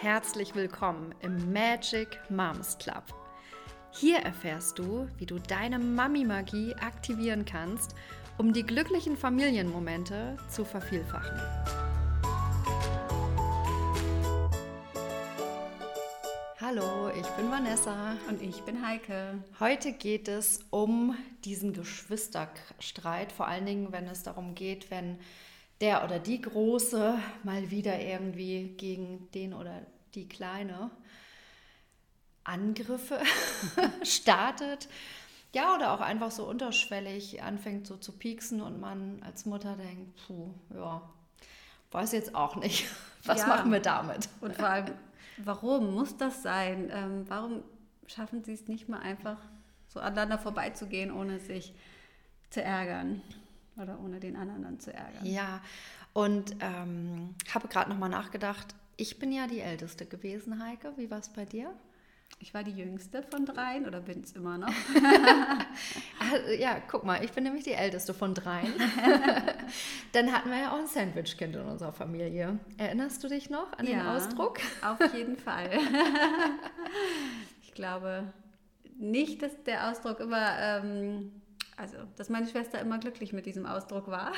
Herzlich willkommen im Magic Moms Club. Hier erfährst du, wie du deine Mami-Magie aktivieren kannst, um die glücklichen Familienmomente zu vervielfachen. Hallo, ich bin Vanessa. Und ich bin Heike. Heute geht es um diesen Geschwisterstreit, vor allen Dingen, wenn es darum geht, wenn der oder die Große mal wieder irgendwie gegen den oder die Kleine Angriffe startet. Ja, oder auch einfach so unterschwellig anfängt so zu pieksen und man als Mutter denkt, puh, ja, weiß jetzt auch nicht, was ja. machen wir damit? Und vor allem, warum muss das sein? Ähm, warum schaffen sie es nicht mal einfach so aneinander vorbeizugehen, ohne sich zu ärgern? Oder ohne den anderen dann zu ärgern. Ja, und ähm, habe gerade nochmal nachgedacht, ich bin ja die Älteste gewesen, Heike. Wie war es bei dir? Ich war die jüngste von dreien oder bin es immer noch? Ah, ja, guck mal, ich bin nämlich die älteste von dreien. Dann hatten wir ja auch ein Sandwich-Kind in unserer Familie. Erinnerst du dich noch an ja, den Ausdruck? Auf jeden Fall. ich glaube nicht, dass der Ausdruck immer ähm, also, dass meine Schwester immer glücklich mit diesem Ausdruck war.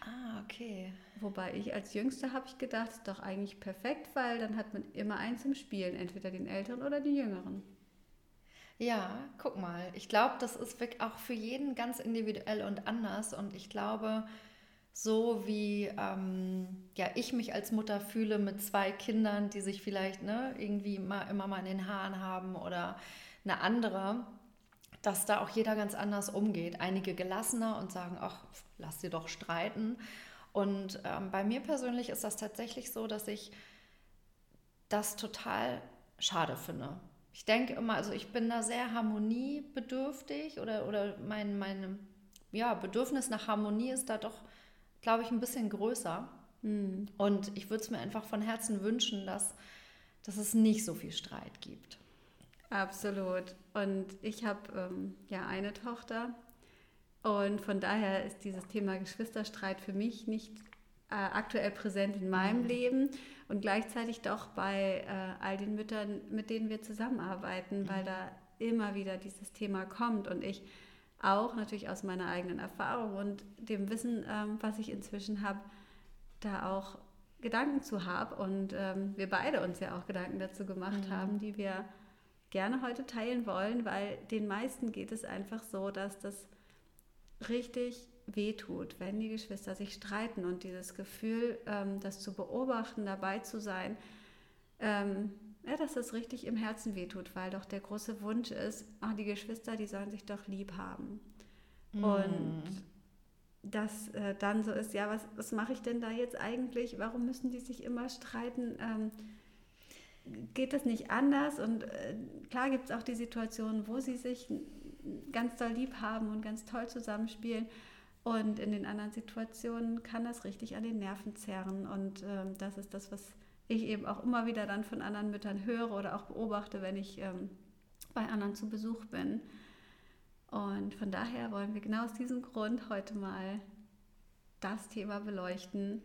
ah, okay. Wobei ich als Jüngste habe ich gedacht, ist doch eigentlich perfekt, weil dann hat man immer eins zum Spielen, entweder den Älteren oder den Jüngeren. Ja, guck mal. Ich glaube, das ist auch für jeden ganz individuell und anders. Und ich glaube, so wie ähm, ja, ich mich als Mutter fühle mit zwei Kindern, die sich vielleicht ne, irgendwie mal, immer mal in den Haaren haben oder eine andere, dass da auch jeder ganz anders umgeht. Einige gelassener und sagen, ach, lass sie doch streiten. Und ähm, bei mir persönlich ist das tatsächlich so, dass ich das total schade finde. Ich denke immer, also ich bin da sehr harmoniebedürftig oder, oder mein, mein ja, Bedürfnis nach Harmonie ist da doch, glaube ich, ein bisschen größer. Mhm. Und ich würde es mir einfach von Herzen wünschen, dass, dass es nicht so viel Streit gibt. Absolut. Und ich habe ähm, ja eine Tochter und von daher ist dieses Thema Geschwisterstreit für mich nicht äh, aktuell präsent in meinem mhm. Leben und gleichzeitig doch bei äh, all den Müttern, mit denen wir zusammenarbeiten, mhm. weil da immer wieder dieses Thema kommt und ich auch natürlich aus meiner eigenen Erfahrung und dem Wissen, ähm, was ich inzwischen habe, da auch Gedanken zu habe und ähm, wir beide uns ja auch Gedanken dazu gemacht mhm. haben, die wir gerne heute teilen wollen, weil den meisten geht es einfach so, dass das richtig wehtut, wenn die Geschwister sich streiten und dieses Gefühl, ähm, das zu beobachten, dabei zu sein, ähm, ja, dass das richtig im Herzen wehtut, weil doch der große Wunsch ist, ach, die Geschwister, die sollen sich doch lieb haben. Mm. Und dass äh, dann so ist, ja, was, was mache ich denn da jetzt eigentlich? Warum müssen die sich immer streiten? Geht das nicht anders. Und äh, klar gibt es auch die Situationen, wo sie sich ganz doll lieb haben und ganz toll zusammenspielen. Und in den anderen Situationen kann das richtig an den Nerven zerren. Und ähm, das ist das, was ich eben auch immer wieder dann von anderen Müttern höre oder auch beobachte, wenn ich ähm, bei anderen zu Besuch bin. Und von daher wollen wir genau aus diesem Grund heute mal das Thema beleuchten.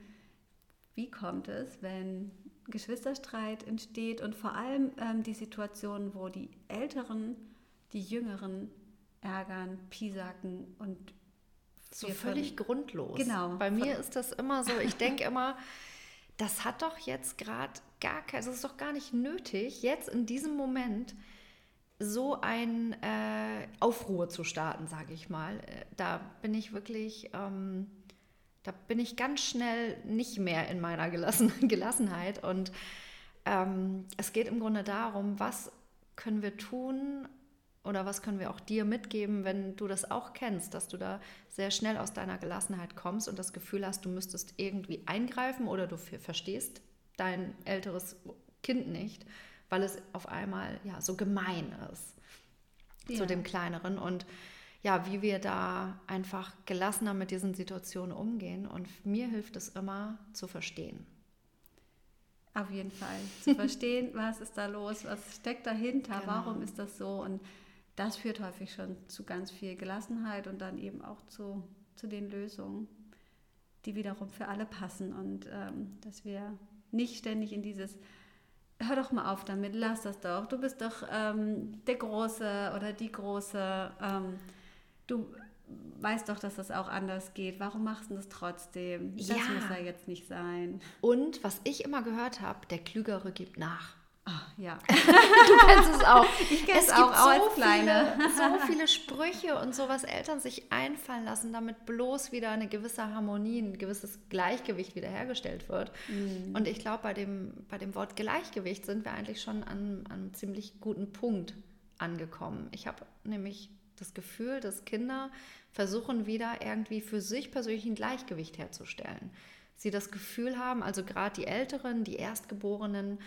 Wie kommt es, wenn Geschwisterstreit entsteht und vor allem ähm, die Situation, wo die Älteren die Jüngeren ärgern, piesacken und so völlig grundlos. Genau. Bei mir ist das immer so, ich denke immer, das hat doch jetzt gerade gar kein, es ist doch gar nicht nötig, jetzt in diesem Moment so ein äh, Aufruhr zu starten, sage ich mal. Äh, da bin ich wirklich ähm, da bin ich ganz schnell nicht mehr in meiner Gelassen Gelassenheit. Und ähm, es geht im Grunde darum, was können wir tun oder was können wir auch dir mitgeben, wenn du das auch kennst, dass du da sehr schnell aus deiner Gelassenheit kommst und das Gefühl hast, du müsstest irgendwie eingreifen oder du verstehst dein älteres Kind nicht, weil es auf einmal ja so gemein ist ja. zu dem kleineren und ja, wie wir da einfach gelassener mit diesen Situationen umgehen. Und mir hilft es immer zu verstehen. Auf jeden Fall. Zu verstehen, was ist da los, was steckt dahinter, genau. warum ist das so. Und das führt häufig schon zu ganz viel Gelassenheit und dann eben auch zu, zu den Lösungen, die wiederum für alle passen. Und ähm, dass wir nicht ständig in dieses hör doch mal auf damit, lass das doch. Du bist doch ähm, der Große oder die Große. Ähm, du weißt doch, dass das auch anders geht. Warum machst du das trotzdem? Das Ja. muss ja jetzt nicht sein. Und was ich immer gehört habe, der Klügere gibt nach. Ah, ja. Du kennst es auch. Ich kenn's es auch, gibt auch so als Kleine. Viele, so viele Sprüche und so, was Eltern sich einfallen lassen, damit bloß wieder eine gewisse Harmonie, ein gewisses Gleichgewicht wiederhergestellt wird. Mhm. Und ich glaube, bei dem, bei dem Wort Gleichgewicht sind wir eigentlich schon an, an einem ziemlich guten Punkt angekommen. Ich habe nämlich das Gefühl, dass Kinder versuchen wieder irgendwie für sich persönlich ein Gleichgewicht herzustellen. Sie das Gefühl haben, also gerade die Älteren, die Erstgeborenen,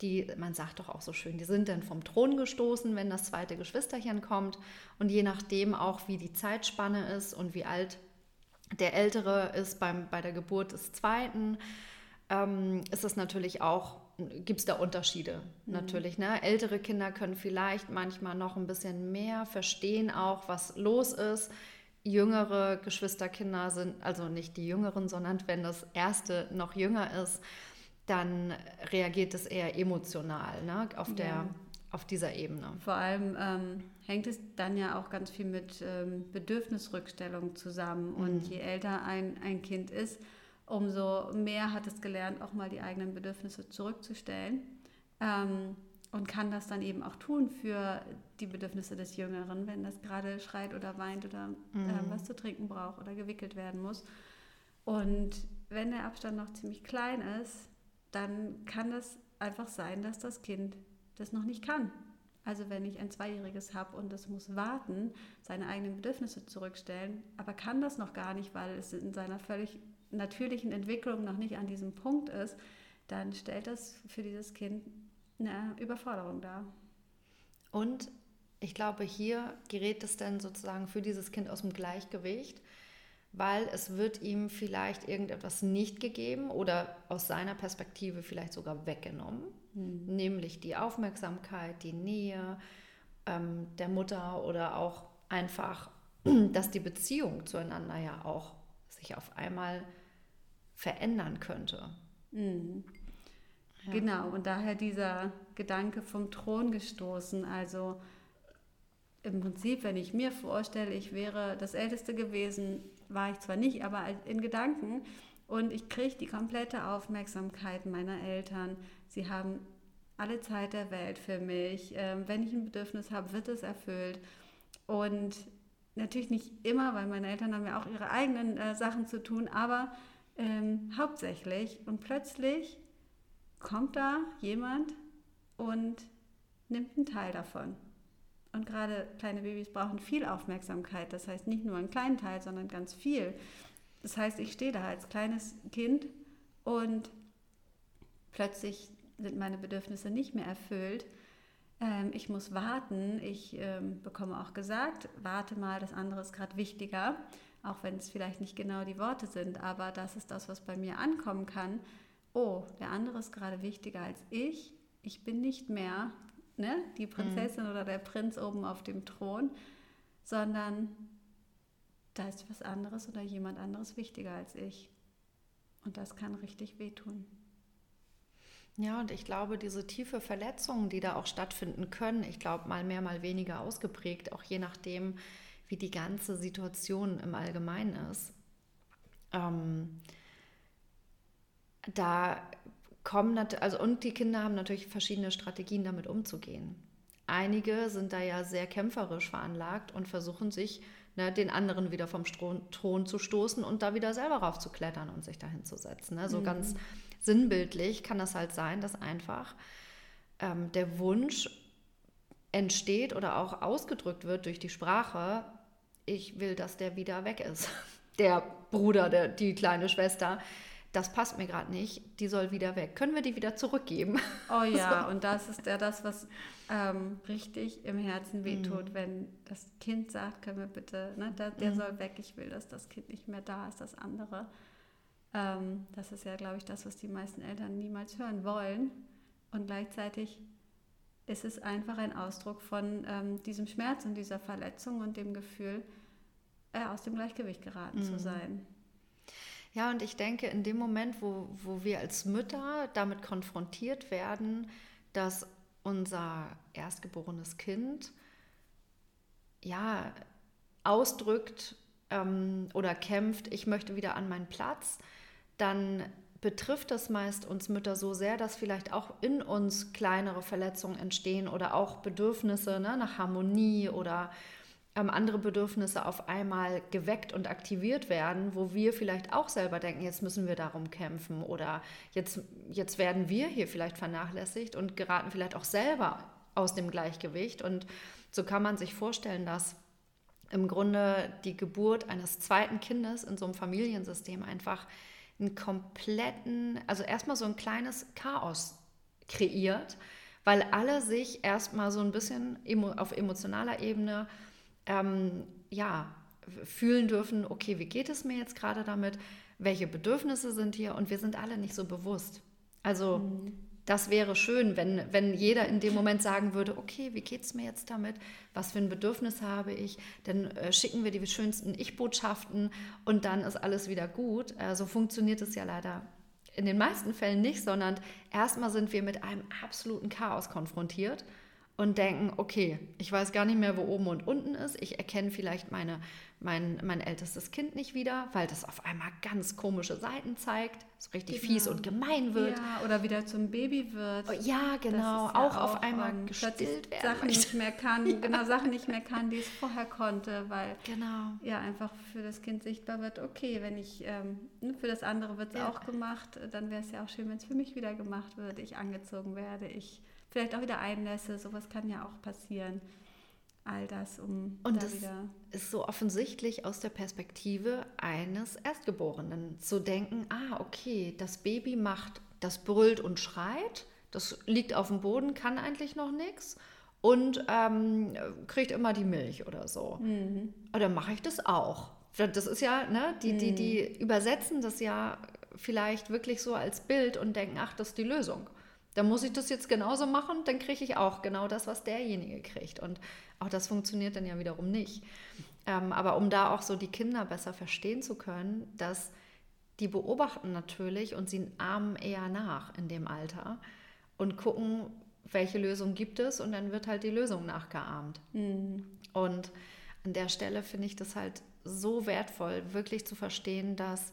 die, man sagt doch auch so schön, die sind dann vom Thron gestoßen, wenn das zweite Geschwisterchen kommt. Und je nachdem auch, wie die Zeitspanne ist und wie alt der Ältere ist beim, bei der Geburt des Zweiten, ähm, ist es natürlich auch, gibt es da Unterschiede natürlich. Ne? Ältere Kinder können vielleicht manchmal noch ein bisschen mehr verstehen auch, was los ist. Jüngere Geschwisterkinder sind, also nicht die Jüngeren, sondern wenn das erste noch jünger ist, dann reagiert es eher emotional ne? auf, der, Ja. auf dieser Ebene. Vor allem ähm, hängt es dann ja auch ganz viel mit ähm, Bedürfnisrückstellung zusammen. Und je älter ein, ein Kind ist, umso mehr hat es gelernt, auch mal die eigenen Bedürfnisse zurückzustellen. Ähm, und kann das dann eben auch tun für die Bedürfnisse des Jüngeren, wenn das gerade schreit oder weint oder äh, was zu trinken braucht oder gewickelt werden muss. Und wenn der Abstand noch ziemlich klein ist, dann kann es einfach sein, dass das Kind das noch nicht kann. Also wenn ich ein Zweijähriges habe und es muss warten, seine eigenen Bedürfnisse zurückstellen, aber kann das noch gar nicht, weil es in seiner völlig natürlichen Entwicklung noch nicht an diesem Punkt ist, dann stellt das für dieses Kind eine Überforderung dar. Und ich glaube, hier gerät es dann sozusagen für dieses Kind aus dem Gleichgewicht, weil es wird ihm vielleicht irgendetwas nicht gegeben oder aus seiner Perspektive vielleicht sogar weggenommen, nämlich die Aufmerksamkeit, die Nähe ähm, der Mutter oder auch einfach, dass die Beziehung zueinander ja auch sich auf einmal verändern könnte. Ja. Genau, und daher dieser Gedanke vom Thron gestoßen. Also im Prinzip, wenn ich mir vorstelle, ich wäre das Älteste gewesen, war ich zwar nicht, aber in Gedanken. Und ich kriege die komplette Aufmerksamkeit meiner Eltern. Sie haben alle Zeit der Welt für mich. Ähm, wenn ich ein Bedürfnis habe, wird es erfüllt. Und natürlich nicht immer, weil meine Eltern haben ja auch ihre eigenen äh, Sachen zu tun, aber ähm, hauptsächlich. Und plötzlich kommt da jemand und nimmt einen Teil davon. Und gerade kleine Babys brauchen viel Aufmerksamkeit. Das heißt nicht nur einen kleinen Teil, sondern ganz viel. Das heißt, ich stehe da als kleines Kind und plötzlich sind meine Bedürfnisse nicht mehr erfüllt. Ähm, ich muss warten. Ich ähm, bekomme auch gesagt, warte mal, das andere ist gerade wichtiger. Auch wenn es vielleicht nicht genau die Worte sind, aber das ist das, was bei mir ankommen kann. Oh, der andere ist gerade wichtiger als ich. Ich bin nicht mehr ne, die Prinzessin oder der Prinz oben auf dem Thron, sondern da ist was anderes oder jemand anderes wichtiger als ich. Und das kann richtig wehtun. Ja, und ich glaube, diese tiefe Verletzungen, die da auch stattfinden können, ich glaube, mal mehr, mal weniger ausgeprägt, auch je nachdem, wie die ganze Situation im Allgemeinen ist. Ähm, da kommen also und die Kinder haben natürlich verschiedene Strategien, damit umzugehen. Einige sind da ja sehr kämpferisch veranlagt und versuchen sich ne, den anderen wieder vom Stro Thron zu stoßen und da wieder selber raufzuklettern und sich dahin zu setzen. Ne? So Mhm. ganz sinnbildlich kann das halt sein, dass einfach ähm, der Wunsch entsteht oder auch ausgedrückt wird durch die Sprache, ich will, dass der wieder weg ist. Der Bruder, der, die kleine Schwester, das passt mir gerade nicht, die soll wieder weg. Können wir die wieder zurückgeben? Oh ja, und das ist ja das, was ähm, richtig im Herzen wehtut, Mhm. wenn das Kind sagt, können wir bitte, ne, der, der soll weg, ich will, dass das Kind nicht mehr da ist, das andere. Ähm, das ist ja, glaube ich, das, was die meisten Eltern niemals hören wollen. Und gleichzeitig ist es einfach ein Ausdruck von ähm, diesem Schmerz und dieser Verletzung und dem Gefühl, äh, aus dem Gleichgewicht geraten zu Mhm. sein. Ja, und ich denke, in dem Moment, wo, wo wir als Mütter damit konfrontiert werden, dass unser erstgeborenes Kind ja ausdrückt ähm, oder kämpft, ich möchte wieder an meinen Platz, dann betrifft das meist uns Mütter so sehr, dass vielleicht auch in uns kleinere Verletzungen entstehen oder auch Bedürfnisse ne, nach Harmonie oder ähm, andere Bedürfnisse auf einmal geweckt und aktiviert werden, wo wir vielleicht auch selber denken, jetzt müssen wir darum kämpfen oder jetzt, jetzt werden wir hier vielleicht vernachlässigt und geraten vielleicht auch selber aus dem Gleichgewicht. Und so kann man sich vorstellen, dass im Grunde die Geburt eines zweiten Kindes in so einem Familiensystem einfach einen kompletten, also erstmal so ein kleines Chaos kreiert, weil alle sich erstmal so ein bisschen auf emotionaler Ebene ähm, ja, fühlen dürfen, okay, wie geht es mir jetzt gerade damit? Welche Bedürfnisse sind hier? Und wir sind alle nicht so bewusst. Also mhm. Das wäre schön, wenn, wenn jeder in dem Moment sagen würde, okay, wie geht es mir jetzt damit? Was für ein Bedürfnis habe ich? Dann äh, schicken wir die schönsten Ich-Botschaften und dann ist alles wieder gut. Äh, so funktioniert es ja leider in den meisten Fällen nicht, sondern erstmal sind wir mit einem absoluten Chaos konfrontiert und denken, okay, ich weiß gar nicht mehr, wo oben und unten ist. Ich erkenne vielleicht meine, mein, mein ältestes Kind nicht wieder, weil das auf einmal ganz komische Seiten zeigt, so richtig genau. fies und gemein wird. Ja, oder wieder zum Baby wird. Oh, ja, genau. Ja auch, auch, auf einmal gestillt werden. Sachen nicht mehr kann, genau, Sachen nicht mehr kann, die es vorher konnte, weil genau. ja einfach für das Kind sichtbar wird, okay, wenn ich, ähm, ne, für das andere wird es ja. auch gemacht, dann wäre es ja auch schön, wenn es für mich wieder gemacht wird, ich angezogen werde, ich vielleicht auch wieder einlässe. Sowas kann ja auch passieren. All das, um Und da wieder. ist so offensichtlich aus der Perspektive eines Erstgeborenen zu denken: Ah, okay, das Baby macht, das brüllt und schreit, das liegt auf dem Boden, kann eigentlich noch nichts und ähm, kriegt immer die Milch oder so. Mhm. Oder mache ich das auch? Das ist ja, ne, die, mhm. die, die übersetzen das ja vielleicht wirklich so als Bild und denken, ach, das ist die Lösung. Dann muss ich das jetzt genauso machen, dann kriege ich auch genau das, was derjenige kriegt. Und auch das funktioniert dann ja wiederum nicht. Ähm, aber um da auch so die Kinder besser verstehen zu können, dass die beobachten natürlich und sie ahmen eher nach in dem Alter und gucken, welche Lösung gibt es und dann wird halt die Lösung nachgeahmt. Mhm. Und an der Stelle finde ich das halt so wertvoll, wirklich zu verstehen, dass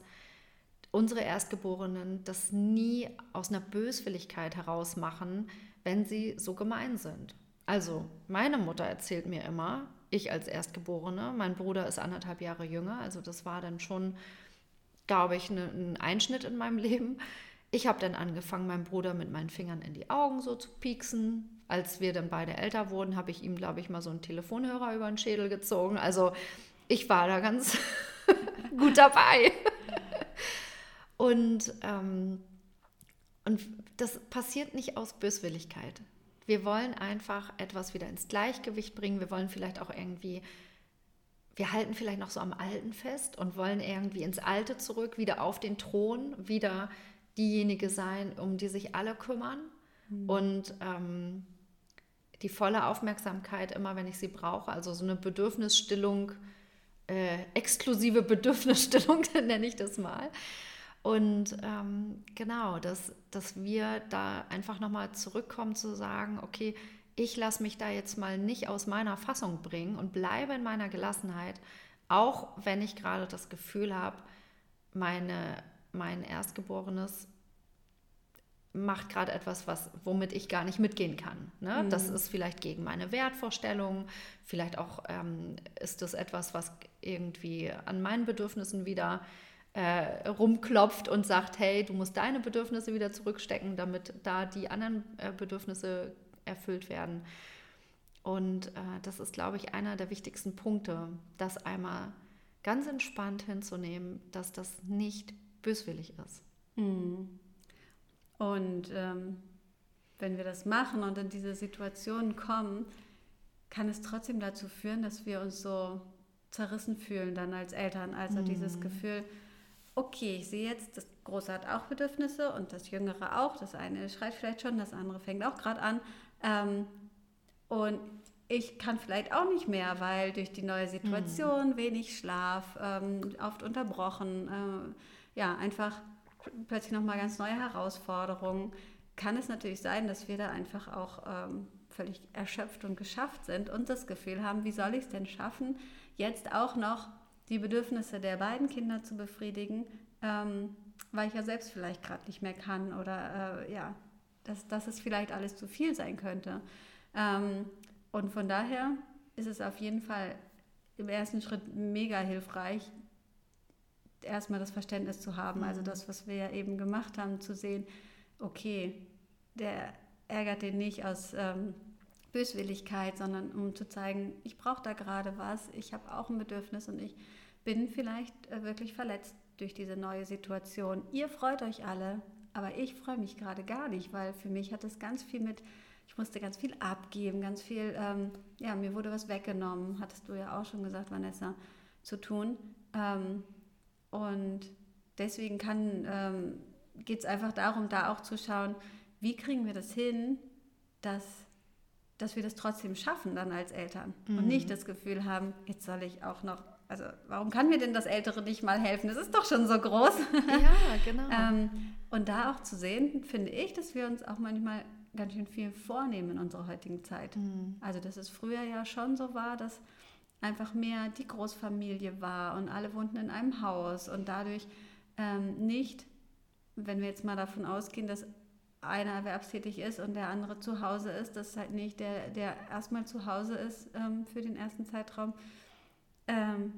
unsere Erstgeborenen das nie aus einer Böswilligkeit heraus machen, wenn sie so gemein sind. Also, meine Mutter erzählt mir immer, ich als Erstgeborene, mein Bruder ist anderthalb Jahre jünger, also das war dann schon, glaube ich, ne, ein Einschnitt in meinem Leben. Ich habe dann angefangen, meinem Bruder mit meinen Fingern in die Augen so zu pieksen. Als wir dann beide älter wurden, habe ich ihm, glaube ich, mal so einen Telefonhörer über den Schädel gezogen. Also ich war da ganz gut dabei. Und, ähm, und das passiert nicht aus Böswilligkeit. Wir wollen einfach etwas wieder ins Gleichgewicht bringen. Wir wollen vielleicht auch irgendwie, wir halten vielleicht noch so am Alten fest und wollen irgendwie ins Alte zurück, wieder auf den Thron, wieder diejenige sein, um die sich alle kümmern. Mhm. Und ähm, die volle Aufmerksamkeit immer, wenn ich sie brauche. Also so eine Bedürfnisstillung, äh, exklusive Bedürfnisstillung, nenne ich das mal. Und ähm, genau, dass, dass wir da einfach nochmal zurückkommen zu sagen, okay, ich lasse mich da jetzt mal nicht aus meiner Fassung bringen und bleibe in meiner Gelassenheit, auch wenn ich gerade das Gefühl habe, meine, mein Erstgeborenes macht gerade etwas, was, womit ich gar nicht mitgehen kann. Ne? Mhm. Das ist vielleicht gegen meine Wertvorstellungen, vielleicht auch ähm, ist das etwas, was irgendwie an meinen Bedürfnissen wieder äh, rumklopft und sagt, hey, du musst deine Bedürfnisse wieder zurückstecken, damit da die anderen äh, Bedürfnisse erfüllt werden. Und äh, das ist, glaube ich, einer der wichtigsten Punkte, das einmal ganz entspannt hinzunehmen, dass das nicht böswillig ist. Mhm. Und ähm, wenn wir das machen und in diese Situation kommen, kann es trotzdem dazu führen, dass wir uns so zerrissen fühlen dann als Eltern. Also mhm. dieses Gefühl, okay, ich sehe jetzt, das Große hat auch Bedürfnisse und das Jüngere auch. Das eine schreit vielleicht schon, das andere fängt auch gerade an. Ähm, und ich kann vielleicht auch nicht mehr, weil durch die neue Situation, mhm. wenig Schlaf, ähm, oft unterbrochen, äh, ja, einfach plötzlich nochmal ganz neue Herausforderungen, kann es natürlich sein, dass wir da einfach auch ähm, völlig erschöpft und geschafft sind und das Gefühl haben, wie soll ich es denn schaffen, jetzt auch noch die Bedürfnisse der beiden Kinder zu befriedigen, ähm, weil ich ja selbst vielleicht gerade nicht mehr kann oder äh, ja, dass, dass es vielleicht alles zu viel sein könnte. Ähm, und von daher ist es auf jeden Fall im ersten Schritt mega hilfreich, erstmal das Verständnis zu haben. Also mhm. das, was wir ja eben gemacht haben, zu sehen, okay, der ärgert den nicht aus ähm, Böswilligkeit, sondern um zu zeigen, ich brauche da gerade was, ich habe auch ein Bedürfnis und ich bin vielleicht äh, wirklich verletzt durch diese neue Situation. Ihr freut euch alle, aber ich freue mich gerade gar nicht, weil für mich hat es ganz viel mit, ich musste ganz viel abgeben, ganz viel, ähm, ja, mir wurde was weggenommen, hattest du ja auch schon gesagt, Vanessa, zu tun. Ähm, und deswegen ähm, geht es einfach darum, da auch zu schauen, wie kriegen wir das hin, dass, dass wir das trotzdem schaffen dann als Eltern mhm. und nicht das Gefühl haben, jetzt soll ich auch noch, also warum kann mir denn das Ältere nicht mal helfen? Das ist doch schon so groß. Ja, genau. ähm, und da auch zu sehen, finde ich, dass wir uns auch manchmal ganz schön viel vornehmen in unserer heutigen Zeit. Mhm. Also dass es früher ja schon so war, dass einfach mehr die Großfamilie war und alle wohnten in einem Haus und dadurch ähm, nicht, wenn wir jetzt mal davon ausgehen, dass einer erwerbstätig ist und der andere zu Hause ist, dass halt nicht der, der erstmal zu Hause ist ähm, für den ersten Zeitraum. Ähm,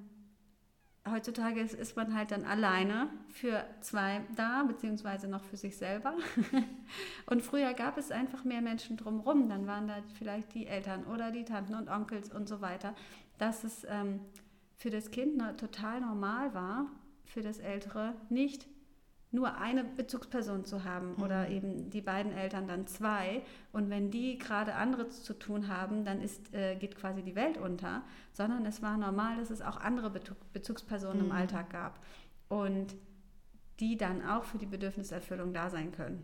heutzutage ist, ist man halt dann alleine für zwei da, beziehungsweise noch für sich selber. und früher gab es einfach mehr Menschen drumherum. Dann waren da vielleicht die Eltern oder die Tanten und Onkels und so weiter dass es ähm, für das Kind total normal war, für das Ältere nicht nur eine Bezugsperson zu haben mhm. oder eben die beiden Eltern dann zwei. Und wenn die gerade anderes zu tun haben, dann ist, äh, geht quasi die Welt unter, sondern es war normal, dass es auch andere Bezugspersonen mhm. im Alltag gab und die dann auch für die Bedürfniserfüllung da sein können.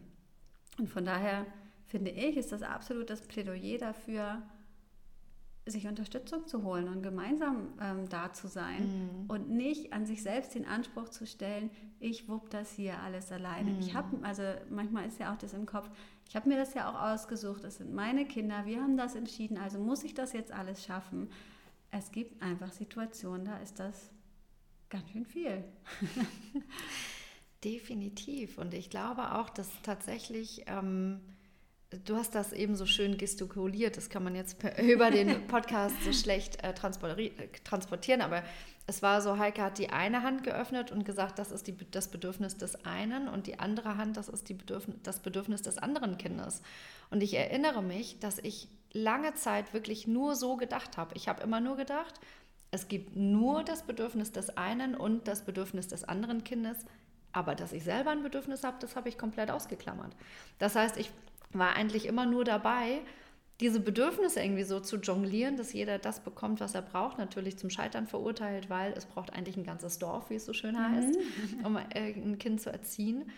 Und von daher finde ich, ist das absolut das Plädoyer dafür, sich Unterstützung zu holen und gemeinsam ähm, da zu sein mhm. und nicht an sich selbst den Anspruch zu stellen, ich wupp das hier alles alleine. Mhm. Ich habe, also manchmal ist ja auch das im Kopf, ich habe mir das ja auch ausgesucht, das sind meine Kinder, wir haben das entschieden, also muss ich das jetzt alles schaffen. Es gibt einfach Situationen, da ist das ganz schön viel. Definitiv. Und ich glaube auch, dass tatsächlich ähm, Du hast das eben so schön gestikuliert, das kann man jetzt über den Podcast so schlecht äh, transportieren, aber es war so, Heike hat die eine Hand geöffnet und gesagt, das ist die, das Bedürfnis des einen und die andere Hand, das ist die Bedürfnis, das Bedürfnis des anderen Kindes. Und ich erinnere mich, dass ich lange Zeit wirklich nur so gedacht habe. Ich habe immer nur gedacht, es gibt nur das Bedürfnis des einen und das Bedürfnis des anderen Kindes, aber dass ich selber ein Bedürfnis habe, das habe ich komplett ausgeklammert. Das heißt, ich war eigentlich immer nur dabei, diese Bedürfnisse irgendwie so zu jonglieren, dass jeder das bekommt, was er braucht, natürlich zum Scheitern verurteilt, weil es braucht eigentlich ein ganzes Dorf, wie es so schön mhm. heißt, mhm. um ein Kind zu erziehen.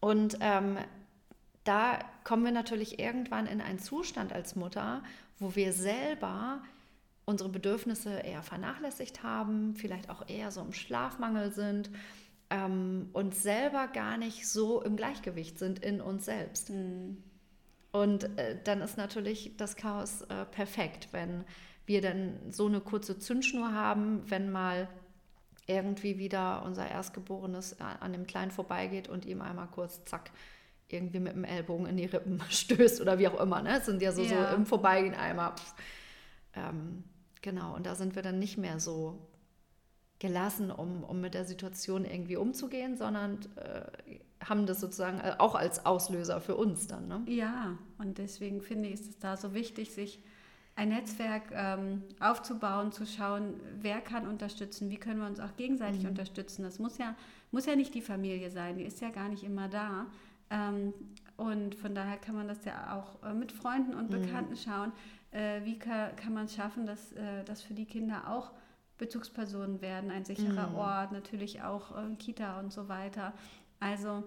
Und ähm, da kommen wir natürlich irgendwann in einen Zustand als Mutter, wo wir selber unsere Bedürfnisse eher vernachlässigt haben, vielleicht auch eher so im Schlafmangel sind ähm, und selber gar nicht so im Gleichgewicht sind in uns selbst. Mhm. Und äh, dann ist natürlich das Chaos äh, perfekt, wenn wir dann so eine kurze Zündschnur haben, wenn mal irgendwie wieder unser Erstgeborenes an dem Kleinen vorbeigeht und ihm einmal kurz, zack, irgendwie mit dem Ellbogen in die Rippen stößt oder wie auch immer. Ne? Es sind ja so, ja. so im Vorbeigehen einmal. Ähm, genau, und da sind wir dann nicht mehr so gelassen, um, um mit der Situation irgendwie umzugehen, sondern äh, haben das sozusagen äh, auch als Auslöser für uns dann. Ne? Ja, und deswegen finde ich, ist es da so wichtig, sich ein Netzwerk ähm, aufzubauen, zu schauen, wer kann unterstützen, wie können wir uns auch gegenseitig mhm. unterstützen. Das muss ja, muss ja nicht die Familie sein, die ist ja gar nicht immer da. Ähm, und von daher kann man das ja auch äh, mit Freunden und mhm. Bekannten schauen, äh, wie kann, kann man es schaffen, dass äh, das für die Kinder auch Bezugspersonen werden, ein sicherer mhm. Ort, natürlich auch äh, Kita und so weiter. Also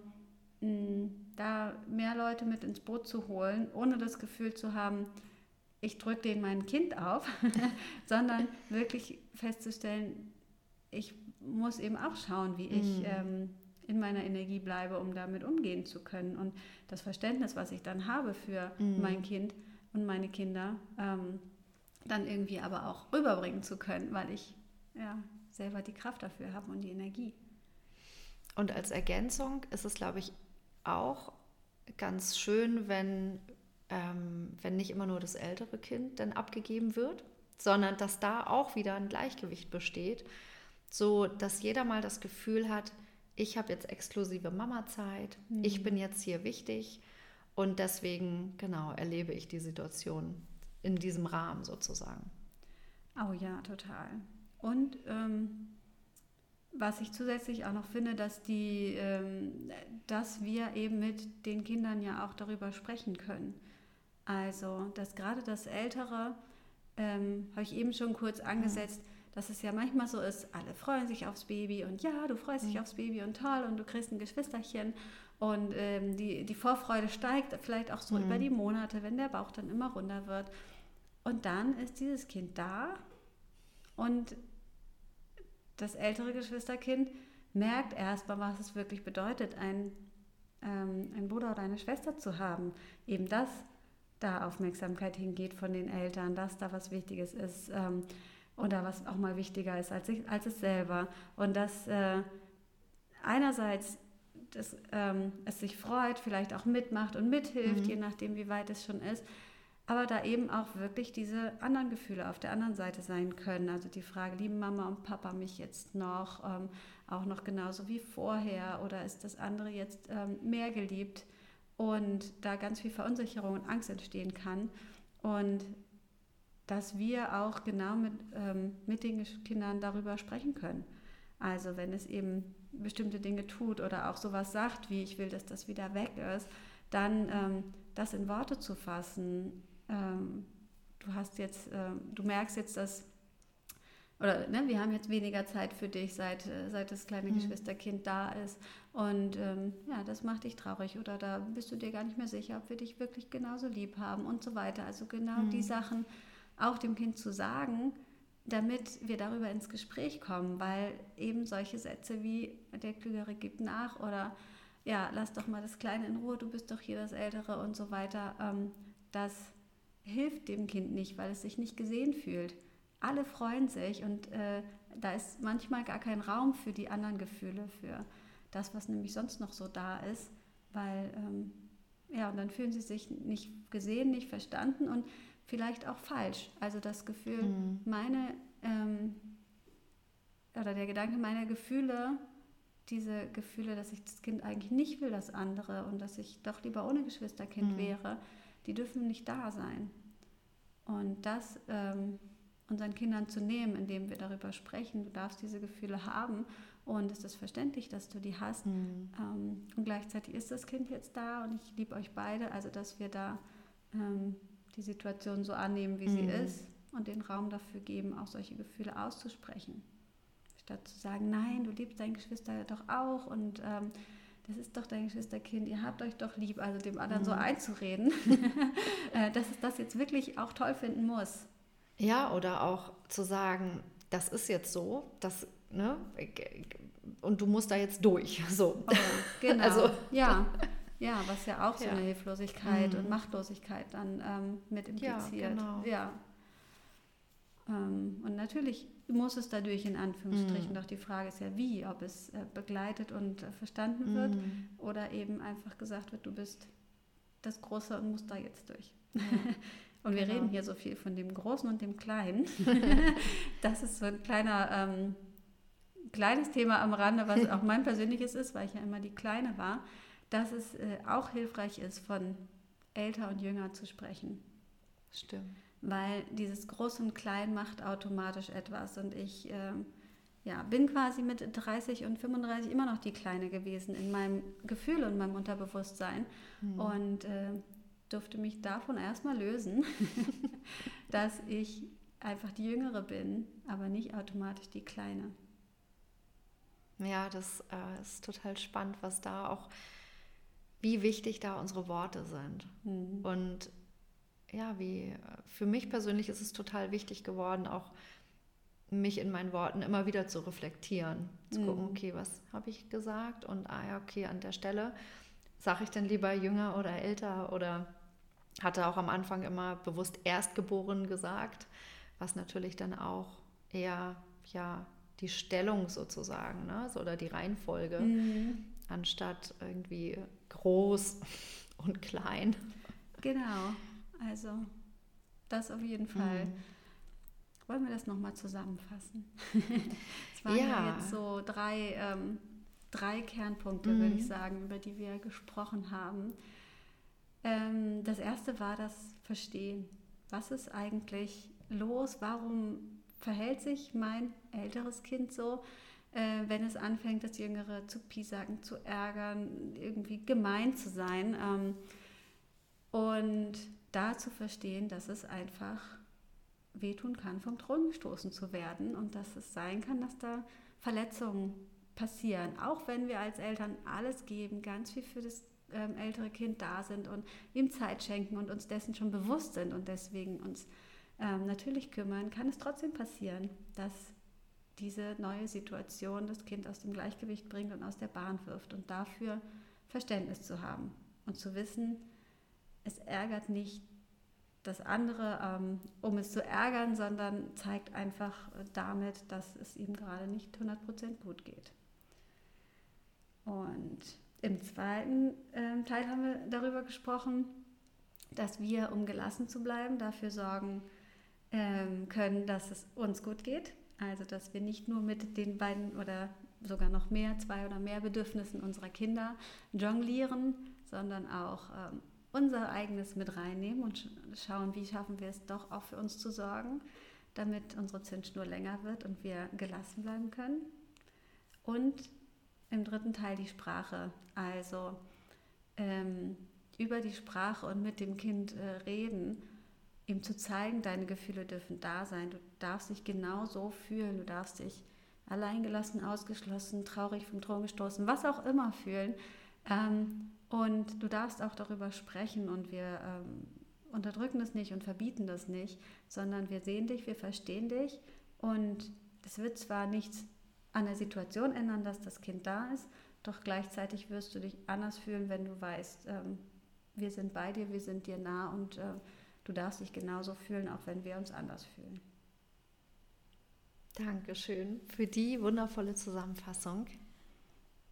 mh, da mehr Leute mit ins Boot zu holen, ohne das Gefühl zu haben, ich drücke denen mein Kind auf, sondern wirklich festzustellen, ich muss eben auch schauen, wie ich mhm. ähm, in meiner Energie bleibe, um damit umgehen zu können. Und das Verständnis, was ich dann habe für Mhm. mein Kind und meine Kinder, ähm, dann irgendwie aber auch rüberbringen zu können, weil ich ja selber die Kraft dafür habe und die Energie. Und als Ergänzung ist es, glaube ich, auch ganz schön, wenn, ähm, wenn nicht immer nur das ältere Kind dann abgegeben wird, sondern dass da auch wieder ein Gleichgewicht besteht, so dass jeder mal das Gefühl hat, ich habe jetzt exklusive Mama-Zeit, ich bin jetzt hier wichtig und deswegen, genau, erlebe ich die Situation in diesem Rahmen sozusagen. Oh ja, total. Und ähm, was ich zusätzlich auch noch finde, dass die, ähm, dass wir eben mit den Kindern ja auch darüber sprechen können. Also, dass gerade das Ältere, ähm, habe ich eben schon kurz angesetzt, dass es ja manchmal so ist, alle freuen sich aufs Baby und ja, du freust dich aufs Baby und toll und du kriegst ein Geschwisterchen und ähm, die, die Vorfreude steigt vielleicht auch so über die Monate, wenn der Bauch dann immer runder wird. Und dann ist dieses Kind da und das ältere Geschwisterkind merkt erstmal, was es wirklich bedeutet, ein, ähm, einen Bruder oder eine Schwester zu haben. Eben, dass da Aufmerksamkeit hingeht von den Eltern, dass da was Wichtiges ist ähm, oder was auch mal wichtiger ist als, ich, als es selber. Und dass äh, einerseits das, ähm, es sich freut, vielleicht auch mitmacht und mithilft, je nachdem, wie weit es schon ist, aber da eben auch wirklich diese anderen Gefühle auf der anderen Seite sein können. Also die Frage, lieben Mama und Papa mich jetzt noch, ähm, auch noch genauso wie vorher oder ist das andere jetzt ähm, mehr geliebt und da ganz viel Verunsicherung und Angst entstehen kann und dass wir auch genau mit, ähm, mit den Kindern darüber sprechen können. Also wenn es eben bestimmte Dinge tut oder auch sowas sagt, wie ich will, dass das wieder weg ist, dann ähm, das in Worte zu fassen. Ähm, du hast jetzt, ähm, du merkst jetzt, dass oder ne, wir haben jetzt weniger Zeit für dich, seit, äh, seit das kleine Geschwisterkind da ist. Und ähm, ja, das macht dich traurig oder da bist du dir gar nicht mehr sicher, ob wir dich wirklich genauso lieb haben und so weiter. Also genau die Sachen auch dem Kind zu sagen, damit wir darüber ins Gespräch kommen, weil eben solche Sätze wie der Klügere gibt nach oder ja, lass doch mal das Kleine in Ruhe, du bist doch hier das Ältere und so weiter, ähm, das hilft dem Kind nicht, weil es sich nicht gesehen fühlt. Alle freuen sich und äh, da ist manchmal gar kein Raum für die anderen Gefühle, für das, was nämlich sonst noch so da ist, weil ähm, ja, und dann fühlen sie sich nicht gesehen, nicht verstanden und vielleicht auch falsch. Also das Gefühl, meine ähm, oder der Gedanke meiner Gefühle, diese Gefühle, dass ich das Kind eigentlich nicht will, das andere und dass ich doch lieber ohne Geschwisterkind Mhm. wäre, die dürfen nicht da sein. Und das ähm, unseren Kindern zu nehmen, indem wir darüber sprechen, du darfst diese Gefühle haben und es ist verständlich, dass du die hast. Mhm. Ähm, und gleichzeitig ist das Kind jetzt da und ich liebe euch beide, also dass wir da ähm, die Situation so annehmen, wie sie Mhm. ist und den Raum dafür geben, auch solche Gefühle auszusprechen. Statt zu sagen, nein, du liebst dein Geschwister doch auch und ähm, das ist doch dein Geschwisterkind, ihr habt euch doch lieb, also dem anderen so Mhm. einzureden, äh, dass es das jetzt wirklich auch toll finden muss. Ja, oder auch zu sagen, das ist jetzt so, das, ne, und du musst da jetzt durch. So. Oh, genau. Also- ja. Ja, was ja auch so Ja. eine Hilflosigkeit Mhm. und Machtlosigkeit dann ähm, mit Ja, impliziert. genau. Ja. Ähm, und natürlich muss es dadurch in Anführungsstrichen, Mhm. doch die Frage ist ja wie, ob es äh, begleitet und äh, verstanden wird Mhm. oder eben einfach gesagt wird, du bist das Große und musst da jetzt durch. und wir Genau. reden hier so viel von dem Großen und dem Kleinen. das ist so ein kleiner, ähm, kleines Thema am Rande, was auch mein persönliches ist, weil ich ja immer die Kleine war, dass es äh, auch hilfreich ist, von älter und jünger zu sprechen. Stimmt. Weil dieses Groß und Klein macht automatisch etwas. Und ich ähm, ja, bin quasi mit 30 und 35 immer noch die Kleine gewesen in meinem Gefühl und meinem Unterbewusstsein. Mhm. Und äh, durfte mich davon erstmal lösen, dass ich einfach die Jüngere bin, aber nicht automatisch die Kleine. Ja, das äh, ist total spannend, was da auch, wie wichtig da unsere Worte sind. Mhm. Und ja, wie für mich persönlich ist es total wichtig geworden, auch mich in meinen Worten immer wieder zu reflektieren. Zu gucken, Mhm. okay, was habe ich gesagt? Und ah ja, okay, an der Stelle sage ich dann lieber jünger oder älter oder hatte auch am Anfang immer bewusst Erstgeboren gesagt, was natürlich dann auch eher ja die Stellung sozusagen, ne? so, oder die Reihenfolge, Mhm. anstatt irgendwie groß und klein. Genau, also das auf jeden Fall. Mhm. Wollen wir das nochmal zusammenfassen? Es waren ja. Ja. jetzt so drei, ähm, drei Kernpunkte, Mhm. würde ich sagen, über die wir gesprochen haben. Ähm, das erste war das Verstehen. Was ist eigentlich los? Warum verhält sich mein älteres Kind so, äh, wenn es anfängt, das Jüngere zu piesacken, zu ärgern, irgendwie gemein zu sein? Ähm, und da zu verstehen, dass es einfach wehtun kann, vom Thron gestoßen zu werden und dass es sein kann, dass da Verletzungen passieren. Auch wenn wir als Eltern alles geben, ganz viel für das ähm, ältere Kind da sind und ihm Zeit schenken und uns dessen schon bewusst sind und deswegen uns ähm, natürlich kümmern, kann es trotzdem passieren, dass diese neue Situation das Kind aus dem Gleichgewicht bringt und aus der Bahn wirft und dafür Verständnis zu haben und zu wissen, es ärgert nicht das andere, ähm, um es zu ärgern, sondern zeigt einfach äh, damit, dass es ihm gerade nicht 100% gut geht. Und im zweiten ähm, Teil haben wir darüber gesprochen, dass wir, um gelassen zu bleiben, dafür sorgen ähm, können, dass es uns gut geht. Also, dass wir nicht nur mit den beiden oder sogar noch mehr, zwei oder mehr Bedürfnissen unserer Kinder jonglieren, sondern auch ähm, unser eigenes mit reinnehmen und sch schauen, wie schaffen wir es doch auch für uns zu sorgen, damit unsere Zündschnur länger wird und wir gelassen bleiben können. Und im dritten Teil die Sprache, also ähm, über die Sprache und mit dem Kind äh, reden, ihm zu zeigen, deine Gefühle dürfen da sein, du darfst dich genau so fühlen, du darfst dich alleingelassen, ausgeschlossen, traurig vom Thron gestoßen, was auch immer fühlen. Ähm, und du darfst auch darüber sprechen und wir ähm, unterdrücken das nicht und verbieten das nicht, sondern wir sehen dich, wir verstehen dich und es wird zwar nichts an der Situation ändern, dass das Kind da ist, doch gleichzeitig wirst du dich anders fühlen, wenn du weißt, ähm, wir sind bei dir, wir sind dir nah und äh, du darfst dich genauso fühlen, auch wenn wir uns anders fühlen. Dankeschön für die wundervolle Zusammenfassung.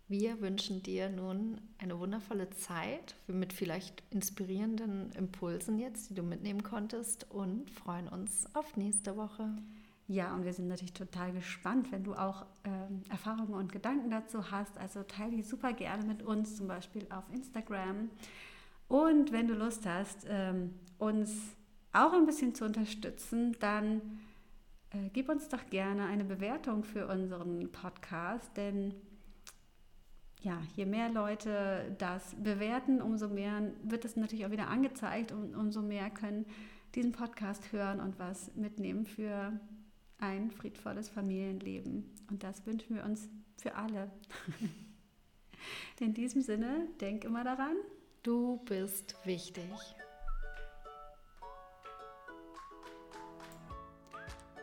Wir wünschen dir nun eine wundervolle Zeit mit vielleicht inspirierenden Impulsen jetzt, die du mitnehmen konntest und freuen uns auf nächste Woche. Ja, und wir sind natürlich total gespannt, wenn du auch ähm, Erfahrungen und Gedanken dazu hast. Also teile die super gerne mit uns, zum Beispiel auf Instagram. Und wenn du Lust hast, ähm, uns auch ein bisschen zu unterstützen, dann äh, gib uns doch gerne eine Bewertung für unseren Podcast, denn ja, je mehr Leute das bewerten, umso mehr wird es natürlich auch wieder angezeigt und umso mehr können diesen Podcast hören und was mitnehmen für ein friedvolles Familienleben. Und das wünschen wir uns für alle. In diesem Sinne, denk immer daran, Du bist wichtig.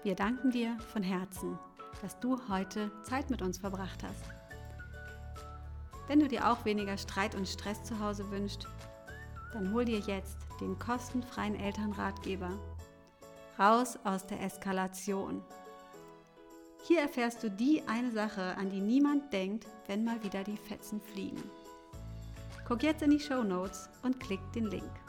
wir danken dir von Herzen, dass du heute Zeit mit uns verbracht hast. Wenn du dir auch weniger Streit und Stress zu Hause wünschst, dann hol dir jetzt den kostenfreien Elternratgeber Raus aus der Eskalation. Hier erfährst du die eine Sache, an die niemand denkt, wenn mal wieder die Fetzen fliegen. Guck jetzt in die Show Notes und klick den Link.